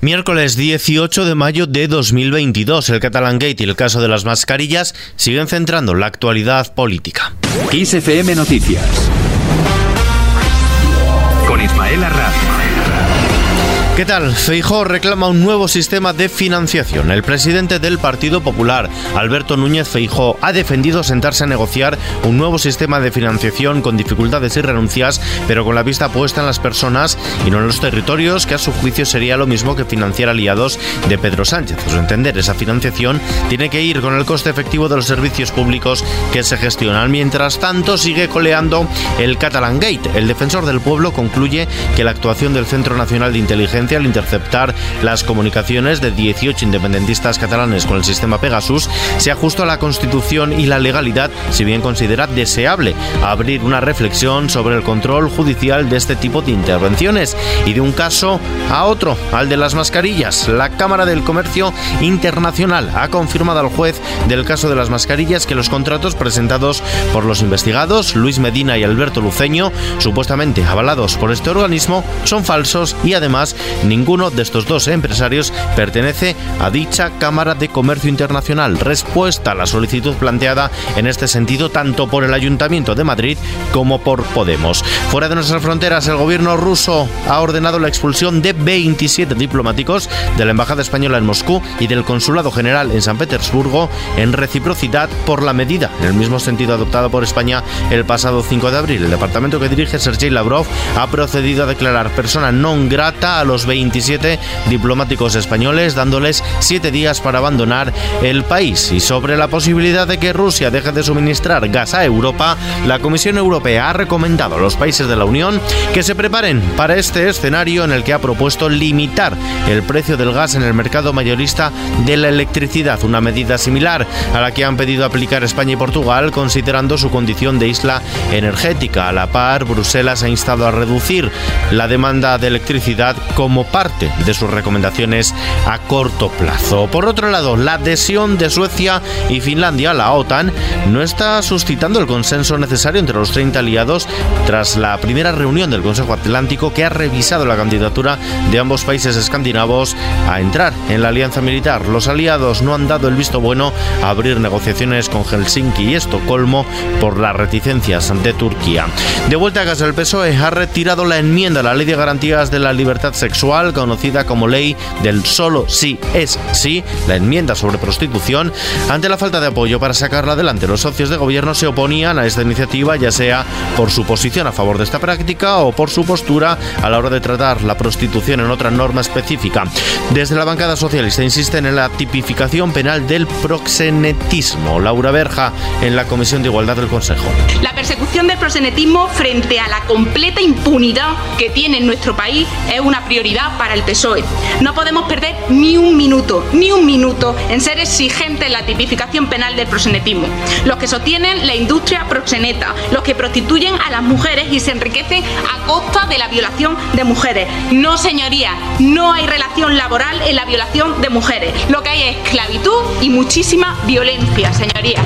Miércoles 18 de mayo de 2022, el Catalan Gate y el caso de las mascarillas siguen centrando la actualidad política. XFM Noticias con Ismael Arranz. ¿Qué tal? Feijóo reclama un nuevo sistema de financiación. El presidente del Partido Popular, Alberto Núñez Feijóo, ha defendido sentarse a negociar un nuevo sistema de financiación con dificultades y renuncias, pero con la vista puesta en las personas y no en los territorios, que a su juicio sería lo mismo que financiar aliados de Pedro Sánchez. A su entender, esa financiación tiene que ir con el coste efectivo de los servicios públicos que se gestionan. Mientras tanto, sigue coleando el Catalan Gate. El defensor del pueblo concluye que la actuación del Centro Nacional de Inteligencia al interceptar las comunicaciones de 18 independentistas catalanes con el sistema Pegasus se ajusta a la Constitución y la legalidad, si bien considera deseable abrir una reflexión sobre el control judicial de este tipo de intervenciones y de un caso a otro, al de las mascarillas. La Cámara del Comercio Internacional ha confirmado al juez del caso de las mascarillas que los contratos presentados por los investigados Luis Medina y Alberto Luceño, supuestamente avalados por este organismo, son falsos y además Ninguno de estos dos empresarios pertenece a dicha Cámara de Comercio Internacional. Respuesta a la solicitud planteada en este sentido tanto por el Ayuntamiento de Madrid como por Podemos. Fuera de nuestras fronteras, el gobierno ruso ha ordenado la expulsión de 27 diplomáticos de la Embajada Española en Moscú y del Consulado General en San Petersburgo en reciprocidad por la medida, en el mismo sentido adoptada por España el pasado 5 de abril. El departamento que dirige Sergei Lavrov ha procedido a declarar persona non grata a los 27 diplomáticos españoles, dándoles siete días para abandonar el país. Y sobre la posibilidad de que Rusia deje de suministrar gas a Europa, la Comisión Europea ha recomendado a los países de la Unión que se preparen para este escenario en el que ha propuesto limitar el precio del gas en el mercado mayorista de la electricidad, una medida similar a la que han pedido aplicar España y Portugal, considerando su condición de isla energética. A la par, Bruselas ha instado a reducir la demanda de electricidad como parte de sus recomendaciones a corto plazo. Por otro lado, la adhesión de Suecia y Finlandia a la OTAN no está suscitando el consenso necesario entre los 30 aliados tras la primera reunión del Consejo Atlántico que ha revisado la candidatura de ambos países escandinavos a entrar en la alianza militar. Los aliados no han dado el visto bueno a abrir negociaciones con Helsinki y Estocolmo por las reticencias de Turquía. De vuelta a casa, el PSOE ha retirado la enmienda a la Ley de Garantías de la Libertad Sexual conocida como ley del solo sí es sí, la enmienda sobre prostitución, ante la falta de apoyo para sacarla adelante. Los socios de gobierno se oponían a esta iniciativa, ya sea por su posición a favor de esta práctica o por su postura a la hora de tratar la prostitución en otra norma específica. Desde la bancada socialista insisten en la tipificación penal del proxenetismo. Laura Berja, en la Comisión de Igualdad del Consejo. Persecución del proxenetismo frente a la completa impunidad que tiene en nuestro país es una prioridad para el PSOE. No podemos perder ni un minuto, ni un minuto en ser exigentes en la tipificación penal del proxenetismo. Los que sostienen la industria proxeneta, los que prostituyen a las mujeres y se enriquecen a costa de la violación de mujeres. No, señoría, no hay relación laboral en la violación de mujeres. Lo que hay es esclavitud y muchísima violencia, señoría.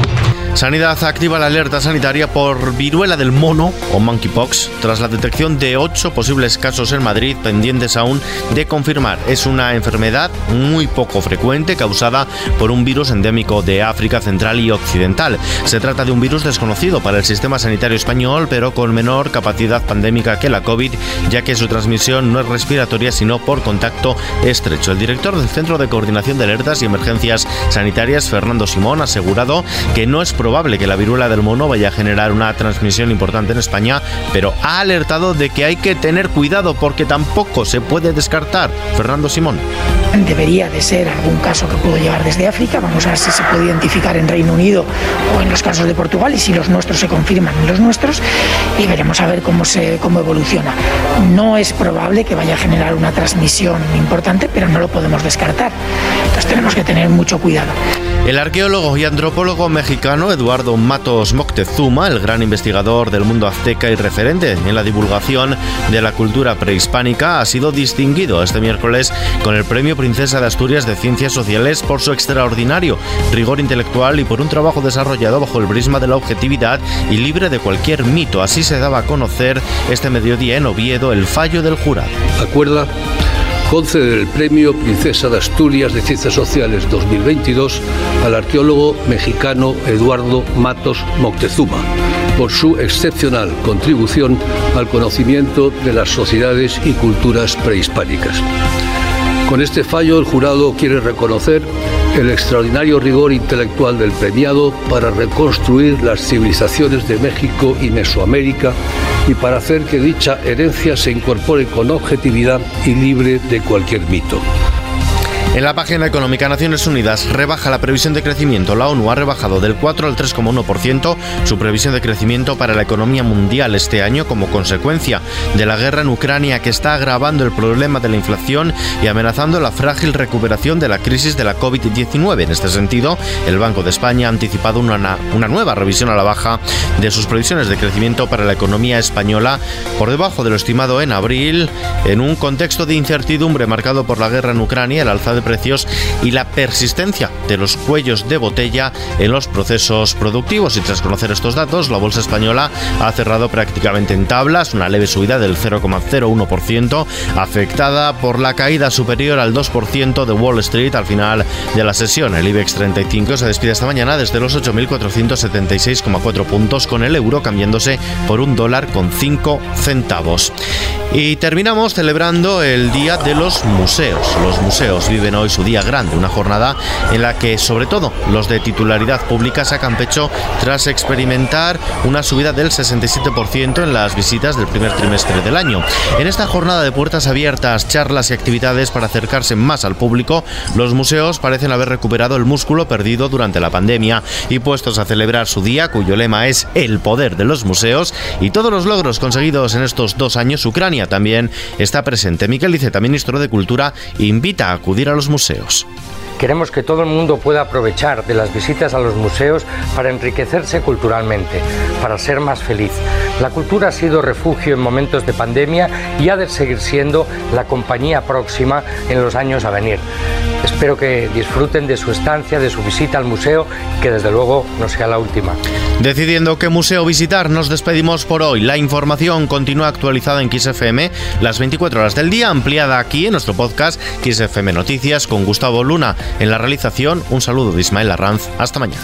Sanidad activa la alerta sanitaria por viruela del mono o monkeypox tras la detección de ocho posibles casos en Madrid pendientes aún de confirmar. Es una enfermedad muy poco frecuente causada por un virus endémico de África Central y Occidental. Se trata de un virus desconocido para el sistema sanitario español, pero con menor capacidad pandémica que la COVID, ya que su transmisión no es respiratoria sino por contacto estrecho. El director del Centro de Coordinación de Alertas y Emergencias Sanitarias, Fernando Simón, ha asegurado que no es probable que la viruela del mono vaya a generar una transmisión importante en España, pero ha alertado de que hay que tener cuidado porque tampoco se puede descartar. Fernando Simón. Debería de ser algún caso que pudo llegar desde África. Vamos a ver si se puede identificar en Reino Unido o en los casos de Portugal y si los nuestros se confirman en los nuestros y veremos a ver cómo, se, cómo evoluciona. No es probable que vaya a generar una transmisión importante, pero no lo podemos descartar. Entonces tenemos que tener mucho cuidado. El arqueólogo y antropólogo mexicano Eduardo Matos Moctezuma, el gran investigador del mundo azteca y referente en la divulgación de la cultura prehispánica, ha sido distinguido este miércoles con el Premio Princesa de Asturias de Ciencias Sociales por su extraordinario rigor intelectual y por un trabajo desarrollado bajo el prisma de la objetividad y libre de cualquier mito. Así se daba a conocer este mediodía en Oviedo el fallo del jurado. Acuerda conceder el premio Princesa de Asturias de Ciencias Sociales 2022 al arqueólogo mexicano Eduardo Matos Moctezuma por su excepcional contribución al conocimiento de las sociedades y culturas prehispánicas. Con este fallo, el jurado quiere reconocer el extraordinario rigor intelectual del premiado para reconstruir las civilizaciones de México y Mesoamérica y para hacer que dicha herencia se incorpore con objetividad y libre de cualquier mito. En la página económica Naciones Unidas rebaja la previsión de crecimiento. La ONU ha rebajado del 4 al 3,1% su previsión de crecimiento para la economía mundial este año como consecuencia de la guerra en Ucrania que está agravando el problema de la inflación y amenazando la frágil recuperación de la crisis de la COVID-19. En este sentido, el Banco de España ha anticipado una, una nueva revisión a la baja de sus previsiones de crecimiento para la economía española por debajo de lo estimado en abril en un contexto de incertidumbre marcado por la guerra en Ucrania, el alza de precios y la persistencia de los cuellos de botella en los procesos productivos. Y tras conocer estos datos, la bolsa española ha cerrado prácticamente en tablas, una leve subida del 0,01%, afectada por la caída superior al 2% de Wall Street al final de la sesión. El IBEX 35 se despide esta mañana desde los 8.476,4 puntos, con el euro cambiándose por un dólar con 5 centavos. Y terminamos celebrando el Día de los Museos. Los museos viven hoy su día grande, una jornada en la que sobre todo los de titularidad pública sacan pecho tras experimentar una subida del 67% en las visitas del primer trimestre del año. En esta jornada de puertas abiertas, charlas y actividades para acercarse más al público, los museos parecen haber recuperado el músculo perdido durante la pandemia y puestos a celebrar su día, cuyo lema es el poder de los museos y todos los logros conseguidos en estos dos años, Ucrania también está presente. Miquel Iceta, ministro de Cultura, invita a acudir a los museos. Queremos que todo el mundo pueda aprovechar de las visitas a los museos para enriquecerse culturalmente, para ser más feliz. La cultura ha sido refugio en momentos de pandemia y ha de seguir siendo la compañía próxima en los años a venir. Espero que disfruten de su estancia, de su visita al museo, que desde luego no sea la última. Decidiendo qué museo visitar, nos despedimos por hoy. La información continúa actualizada en XFM las 24 horas del día, ampliada aquí en nuestro podcast XFM Noticias con Gustavo Luna. En la realización, un saludo de Ismael Arranz. Hasta mañana.